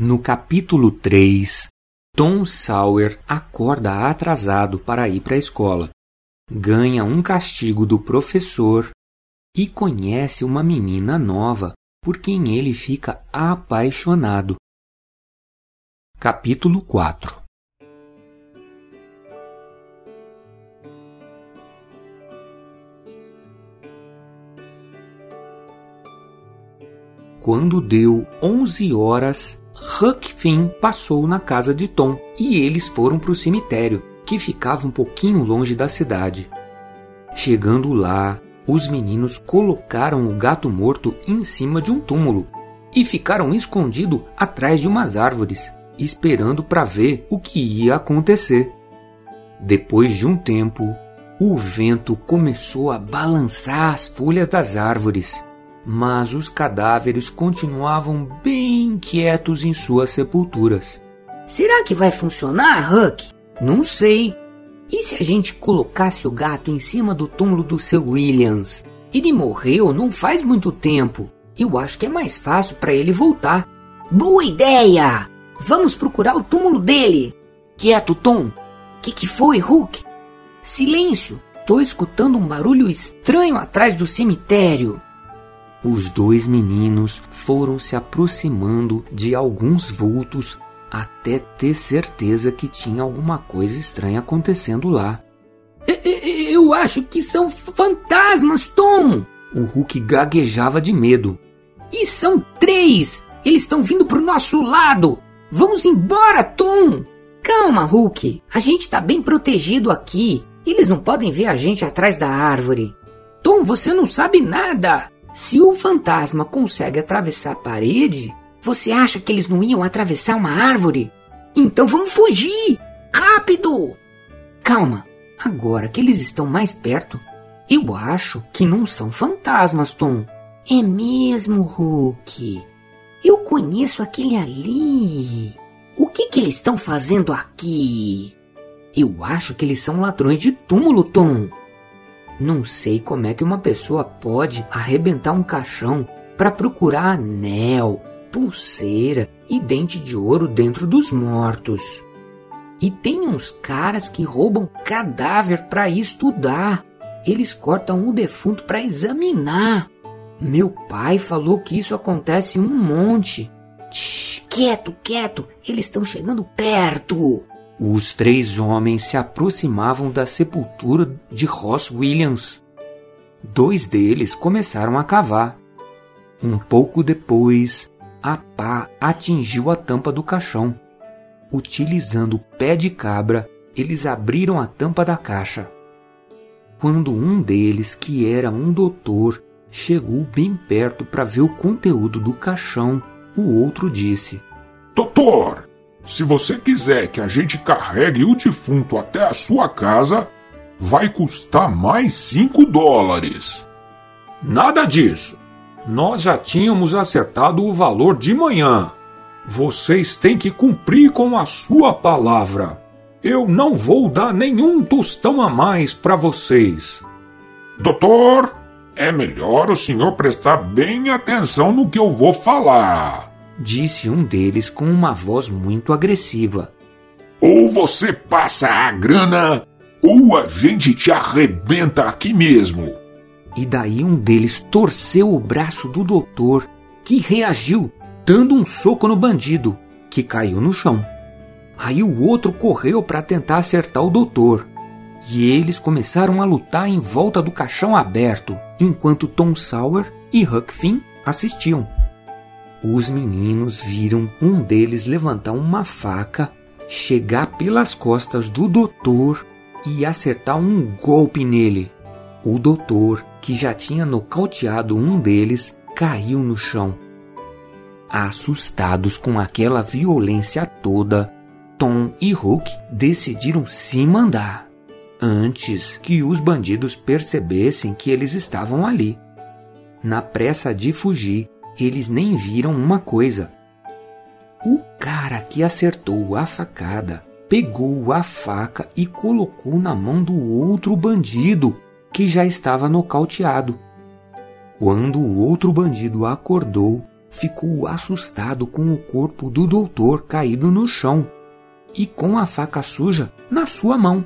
No capítulo 3, Tom Sawyer acorda atrasado para ir para a escola, ganha um castigo do professor e conhece uma menina nova por quem ele fica apaixonado. Capítulo 4 Quando deu onze horas, Huck Finn passou na casa de Tom e eles foram para o cemitério, que ficava um pouquinho longe da cidade. Chegando lá, os meninos colocaram o gato morto em cima de um túmulo e ficaram escondidos atrás de umas árvores, esperando para ver o que ia acontecer. Depois de um tempo, o vento começou a balançar as folhas das árvores mas os cadáveres continuavam bem quietos em suas sepulturas. Será que vai funcionar, Huck? Não sei. E se a gente colocasse o gato em cima do túmulo do seu Williams? Ele morreu não faz muito tempo. Eu acho que é mais fácil para ele voltar. Boa ideia! Vamos procurar o túmulo dele. Quieto, Tom. Que que foi, Hulk? Silêncio. Tô escutando um barulho estranho atrás do cemitério. Os dois meninos foram se aproximando de alguns vultos até ter certeza que tinha alguma coisa estranha acontecendo lá. Eu acho que são fantasmas, Tom! O Hulk gaguejava de medo. E são três! Eles estão vindo pro nosso lado! Vamos embora, Tom! Calma, Hulk! A gente tá bem protegido aqui. Eles não podem ver a gente atrás da árvore. Tom, você não sabe nada! Se o fantasma consegue atravessar a parede, você acha que eles não iam atravessar uma árvore? Então vamos fugir! Rápido! Calma, agora que eles estão mais perto, eu acho que não são fantasmas, Tom. É mesmo, Hulk. Eu conheço aquele ali. O que, que eles estão fazendo aqui? Eu acho que eles são ladrões de túmulo, Tom. Não sei como é que uma pessoa pode arrebentar um caixão para procurar anel, pulseira e dente de ouro dentro dos mortos. E tem uns caras que roubam cadáver para estudar. Eles cortam o defunto para examinar. Meu pai falou que isso acontece um monte. Shhh, quieto, quieto, eles estão chegando perto. Os três homens se aproximavam da sepultura de Ross Williams. Dois deles começaram a cavar. Um pouco depois, a pá atingiu a tampa do caixão. Utilizando o pé de cabra, eles abriram a tampa da caixa. Quando um deles, que era um doutor, chegou bem perto para ver o conteúdo do caixão, o outro disse: Doutor, se você quiser que a gente carregue o defunto até a sua casa, vai custar mais 5 dólares. Nada disso. Nós já tínhamos acertado o valor de manhã. Vocês têm que cumprir com a sua palavra. Eu não vou dar nenhum tostão a mais para vocês. Doutor, é melhor o senhor prestar bem atenção no que eu vou falar disse um deles com uma voz muito agressiva. Ou você passa a grana, ou a gente te arrebenta aqui mesmo. E daí um deles torceu o braço do doutor, que reagiu, dando um soco no bandido, que caiu no chão. Aí o outro correu para tentar acertar o doutor. E eles começaram a lutar em volta do caixão aberto, enquanto Tom Sawyer e Huck Finn assistiam. Os meninos viram um deles levantar uma faca, chegar pelas costas do doutor e acertar um golpe nele. O doutor, que já tinha nocauteado um deles, caiu no chão. Assustados com aquela violência toda, Tom e Hook decidiram se mandar antes que os bandidos percebessem que eles estavam ali. Na pressa de fugir, eles nem viram uma coisa. O cara que acertou a facada pegou a faca e colocou na mão do outro bandido que já estava nocauteado. Quando o outro bandido acordou, ficou assustado com o corpo do doutor caído no chão e com a faca suja na sua mão.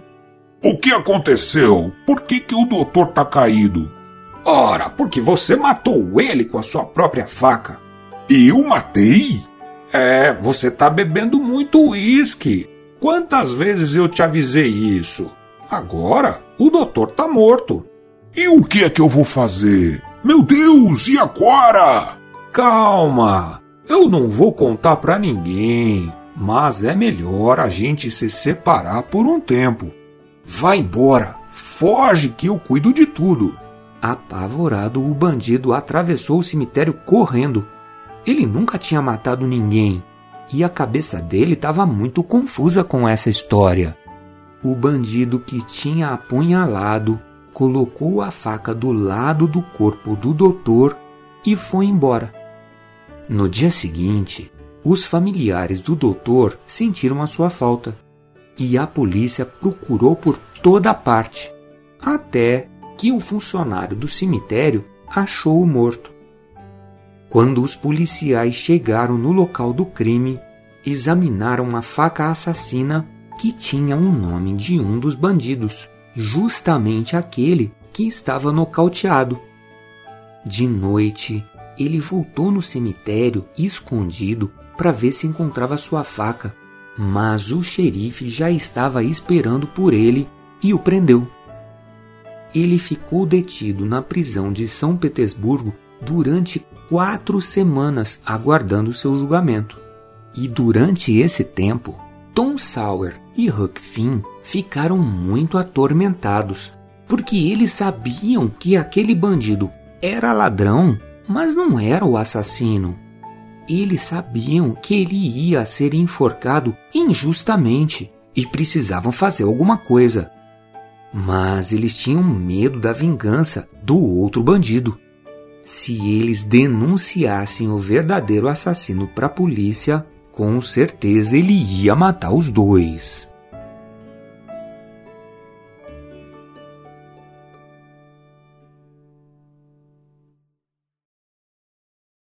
O que aconteceu? Por que, que o doutor tá caído? Ora, porque você matou ele com a sua própria faca. Eu matei? É, você tá bebendo muito uísque. Quantas vezes eu te avisei isso? Agora, o doutor tá morto. E o que é que eu vou fazer? Meu Deus, e agora? Calma, eu não vou contar pra ninguém, mas é melhor a gente se separar por um tempo. Vai embora, foge que eu cuido de tudo. Apavorado, o bandido atravessou o cemitério correndo. Ele nunca tinha matado ninguém e a cabeça dele estava muito confusa com essa história. O bandido que tinha apunhalado colocou a faca do lado do corpo do doutor e foi embora. No dia seguinte, os familiares do doutor sentiram a sua falta e a polícia procurou por toda parte, até que um funcionário do cemitério achou o morto. Quando os policiais chegaram no local do crime, examinaram a faca assassina que tinha o nome de um dos bandidos, justamente aquele que estava nocauteado. De noite, ele voltou no cemitério escondido para ver se encontrava sua faca, mas o xerife já estava esperando por ele e o prendeu. Ele ficou detido na prisão de São Petersburgo durante quatro semanas aguardando seu julgamento. E durante esse tempo, Tom Sawyer e Huck Finn ficaram muito atormentados, porque eles sabiam que aquele bandido era ladrão mas não era o assassino. Eles sabiam que ele ia ser enforcado injustamente e precisavam fazer alguma coisa. Mas eles tinham medo da vingança do outro bandido. Se eles denunciassem o verdadeiro assassino para a polícia, com certeza ele ia matar os dois.